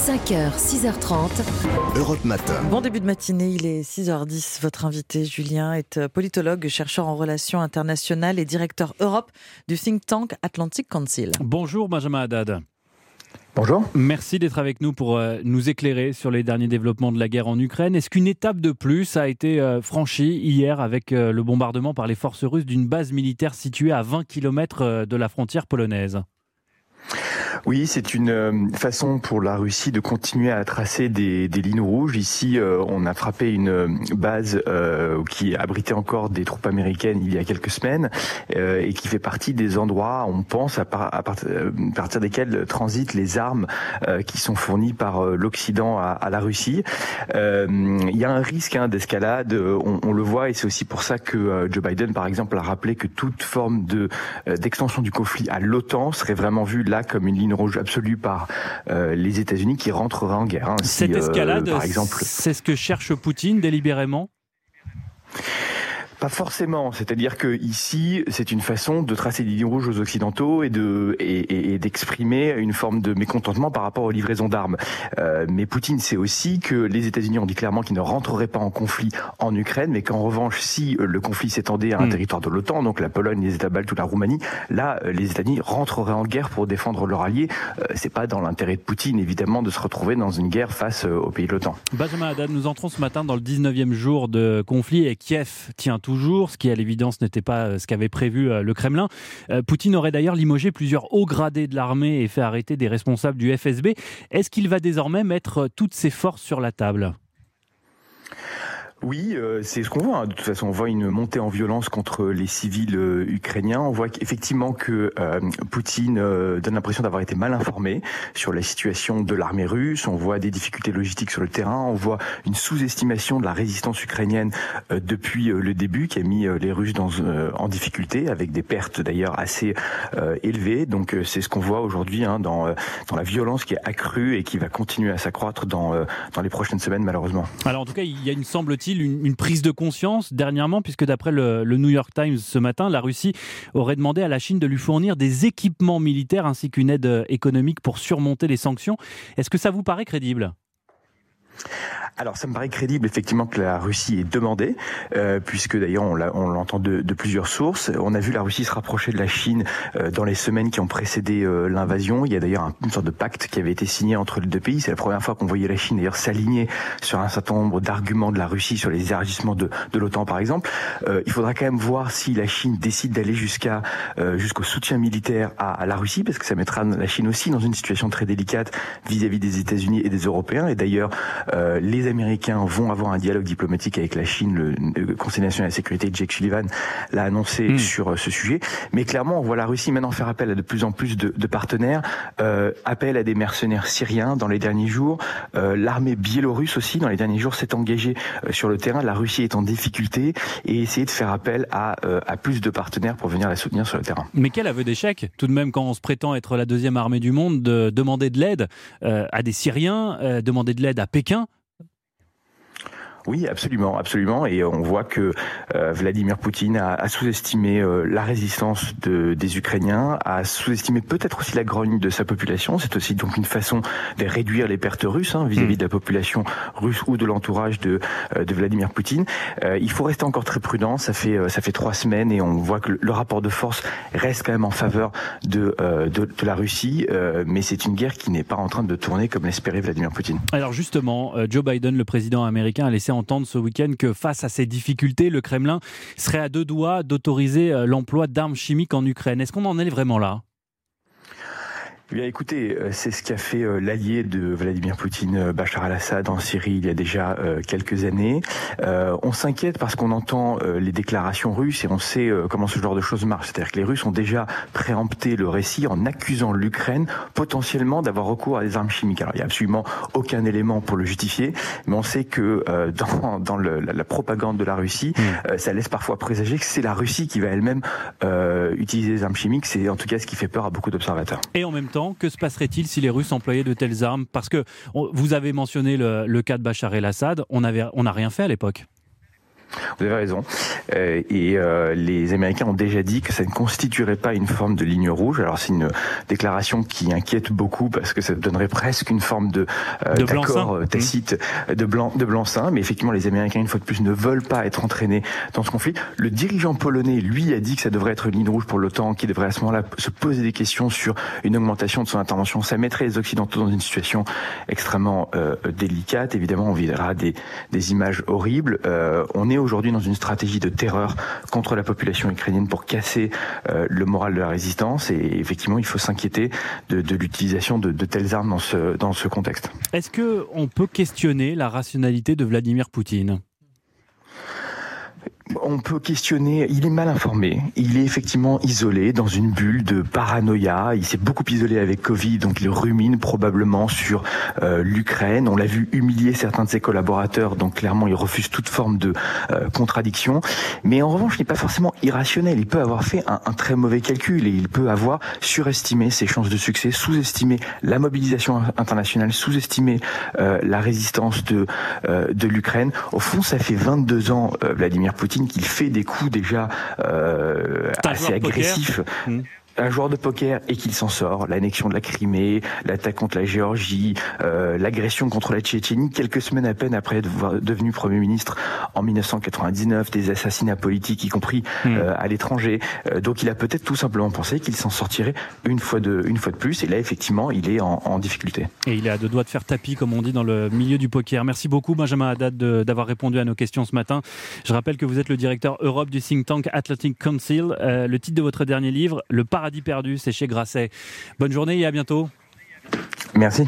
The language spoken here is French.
5h, 6h30. Europe Matin. Bon début de matinée, il est 6h10. Votre invité, Julien, est euh, politologue, chercheur en relations internationales et directeur Europe du think tank Atlantic Council. Bonjour Benjamin Haddad. Bonjour. Merci d'être avec nous pour euh, nous éclairer sur les derniers développements de la guerre en Ukraine. Est-ce qu'une étape de plus a été euh, franchie hier avec le bombardement par les forces russes d'une base militaire située à 20 km de la frontière polonaise? Oui, c'est une euh, façon pour la Russie de continuer à tracer des, des lignes rouges. Ici, euh, on a frappé une euh, base qui abritait encore des troupes américaines il y a quelques semaines et qui fait partie des endroits, on pense, à, partir desquels transitent les armes qui sont fournies par l'Occident à, la Russie. il y a un risque hein, d'escalade, on, on, le voit, et c'est aussi pour ça que Joe Biden, par exemple, a rappelé que toute forme de d'extension du conflit à l'OTAN serait vraiment vue là comme une ligne rouge absolue par euh, les États-Unis qui rentreraient en guerre. Hein, Cette euh, escalade, par exemple, c'est ce que cherche Poutine délibérément? Pas forcément. C'est-à-dire que ici, c'est une façon de tracer des lignes rouges aux occidentaux et de et, et, d'exprimer une forme de mécontentement par rapport aux livraisons d'armes. Euh, mais Poutine sait aussi que les États-Unis ont dit clairement qu'ils ne rentreraient pas en conflit en Ukraine, mais qu'en revanche, si euh, le conflit s'étendait à un hmm. territoire de l'OTAN, donc la Pologne, les États baltes ou la Roumanie, là, euh, les États-Unis rentreraient en guerre pour défendre leur allié. Euh, c'est pas dans l'intérêt de Poutine, évidemment, de se retrouver dans une guerre face aux pays de l'OTAN. Benjamin Haddad, nous entrons ce matin dans le 19e jour de conflit et Kiev tient tout ce qui à l'évidence n'était pas euh, ce qu'avait prévu euh, le Kremlin. Euh, Poutine aurait d'ailleurs limogé plusieurs hauts gradés de l'armée et fait arrêter des responsables du FSB. Est-ce qu'il va désormais mettre toutes ses forces sur la table? Oui, euh, c'est ce qu'on voit. Hein. De toute façon, on voit une montée en violence contre les civils euh, ukrainiens. On voit effectivement que euh, Poutine donne l'impression d'avoir été mal informé sur la situation de l'armée russe. On voit des difficultés logistiques sur le terrain. On voit une sous-estimation de la résistance ukrainienne depuis le début, qui a mis les Russes en difficulté, avec des pertes d'ailleurs assez élevées. Donc, c'est ce qu'on voit aujourd'hui hein, dans, dans la violence qui est accrue et qui va continuer à s'accroître dans, dans les prochaines semaines, malheureusement. Alors, en tout cas, il y a une semble-t-il une, prise de conscience dernièrement, puisque d'après le, New York Times ce matin, la Russie aurait demandé à la Chine de lui fournir des équipements militaires ainsi qu'une aide économique pour surmonter les sanctions. Est-ce que ça vous paraît crédible? Alors ça me paraît crédible effectivement que la Russie est demandée, euh, puisque d'ailleurs on l'entend de, de, plusieurs sources. On a vu la Russie se rapprocher de la Chine euh, dans les semaines qui ont précédé euh, l'invasion. Il y a d'ailleurs une sorte de pacte qui avait été signé entre les deux pays. C'est la première fois qu'on voyait la Chine d'ailleurs s'aligner sur un certain nombre d'arguments de la Russie sur les élargissements de, de l'OTAN par exemple. Euh, il faudra quand même voir si la Chine décide d'aller jusqu'à euh, jusqu'au soutien militaire à, à, la Russie, parce que ça mettra la Chine aussi dans une situation très délicate vis-à-vis -vis des États-Unis et des Européens. Et d'ailleurs les les Américains vont avoir un dialogue diplomatique avec la Chine. Le, Conseil national de la sécurité, Jake Sullivan, l'a annoncé hmm. sur euh, ce sujet. Mais clairement, on voit la Russie maintenant faire appel à de plus en plus de, partenaires, euh, appel à des mercenaires syriens dans les derniers jours. Euh, l'armée biélorusse aussi, dans les derniers jours, s'est engagée sur le terrain. La Russie est en difficulté et essayer de faire appel à, à plus de partenaires pour venir la soutenir sur le terrain. Mais quel aveu d'échec, tout de même, quand on se prétend être la deuxième armée du monde, de demander de l'aide à des Syriens, demander de l'aide à Pékin oui, absolument, absolument. Et on voit que euh, Vladimir Poutine a, sous-estimé euh, la résistance de, des Ukrainiens, a sous-estimé peut-être aussi la grogne de sa population. C'est aussi donc une façon de réduire les pertes russes hein, vis-à-vis de la population russe ou de l'entourage de, euh, de Vladimir Poutine. il faut rester encore très prudent. Ça fait ça fait trois semaines et on voit que le, rapport de force reste quand même en faveur de de, de, la Russie, mais c'est une guerre qui n'est pas en train de tourner comme l'espérait Vladimir Poutine. Alors justement, Joe Biden, le président américain, a laissé entendre ce week-end que face à ces difficultés, le Kremlin serait à deux doigts d'autoriser euh, l'emploi d'armes chimiques en Ukraine. Est-ce qu'on en est vraiment là? Bien, écoutez, euh, c'est ce qu'a fait euh, l'allié de Vladimir Poutine, euh, Bachar al-Assad, en Syrie il y a déjà quelques années. on s'inquiète parce qu'on entend les déclarations russes et on sait comment ce genre de choses marche. C'est-à-dire que les Russes ont déjà préempté le récit en accusant l'Ukraine potentiellement d'avoir recours à des armes chimiques. Alors, il n'y a absolument aucun élément pour le justifier, mais on sait que dans, dans le, la, propagande de la Russie, mmh. ça laisse parfois présager que c'est la Russie qui va elle-même utiliser des armes chimiques. C'est en tout cas ce qui fait peur à beaucoup d'observateurs. Et en même temps, que se passerait-il si les Russes employaient de telles armes? Parce que vous avez mentionné le, cas de Bachar el-Assad, on n'a rien fait à l'époque. Vous avez raison. Euh, et euh, les Américains ont déjà dit que ça ne constituerait pas une forme de ligne rouge. Alors c'est une déclaration qui inquiète beaucoup parce que ça donnerait presque une forme de, euh, d'accord euh, tacite de blanc de blanc-seing. Mais effectivement, les Américains une fois de plus ne veulent pas être entraînés dans ce conflit. Le dirigeant polonais, lui, a dit que ça devrait être une ligne rouge pour l'OTAN, qui devrait à ce moment-là se poser des questions sur une augmentation de son intervention. Ça mettrait les Occidentaux dans une situation extrêmement euh, délicate. Évidemment, on verra des, des images horribles. on est aujourd'hui dans une stratégie de terreur contre la population ukrainienne pour casser euh, le moral de la résistance. Et effectivement, il faut s'inquiéter de, l'utilisation de, de, telles armes dans ce, dans ce contexte. Est-ce qu'on peut questionner la rationalité de Vladimir Poutine? On peut questionner, il est mal informé, il est effectivement isolé dans une bulle de paranoïa, il s'est beaucoup isolé avec Covid, donc il rumine probablement sur euh, l'Ukraine, on l'a vu humilier certains de ses collaborateurs, donc clairement il refuse toute forme de euh, contradiction, mais en revanche il n'est pas forcément irrationnel, il peut avoir fait un, un, très mauvais calcul et il peut avoir surestimé ses chances de succès, sous-estimé la mobilisation internationale, sous-estimé euh, la résistance de, euh, de l'Ukraine. Au fond ça fait 22 ans euh, Vladimir Poutine qu'il fait des coups déjà euh, assez agressifs. Mmh un joueur de poker et qu'il s'en sort. L'annexion de la Crimée, l'attaque contre la Géorgie, euh, l'agression contre la Tchétchénie, quelques semaines à peine après être devenu Premier ministre en 1999, des assassinats politiques, y compris euh, à l'étranger. Euh, donc il a peut-être tout simplement pensé qu'il s'en sortirait une fois, de, une fois de plus. Et là, effectivement, il est en, en, difficulté. Et il est à deux doigts de faire tapis, comme on dit, dans le milieu du poker. Merci beaucoup, Benjamin Haddad, d'avoir répondu à nos questions ce matin. Je rappelle que vous êtes le directeur Europe du think tank Atlantic Council. Euh, le titre de votre dernier livre, Le paradis perdu, c'est chez Grasset. Bonne journée et à bientôt. Merci.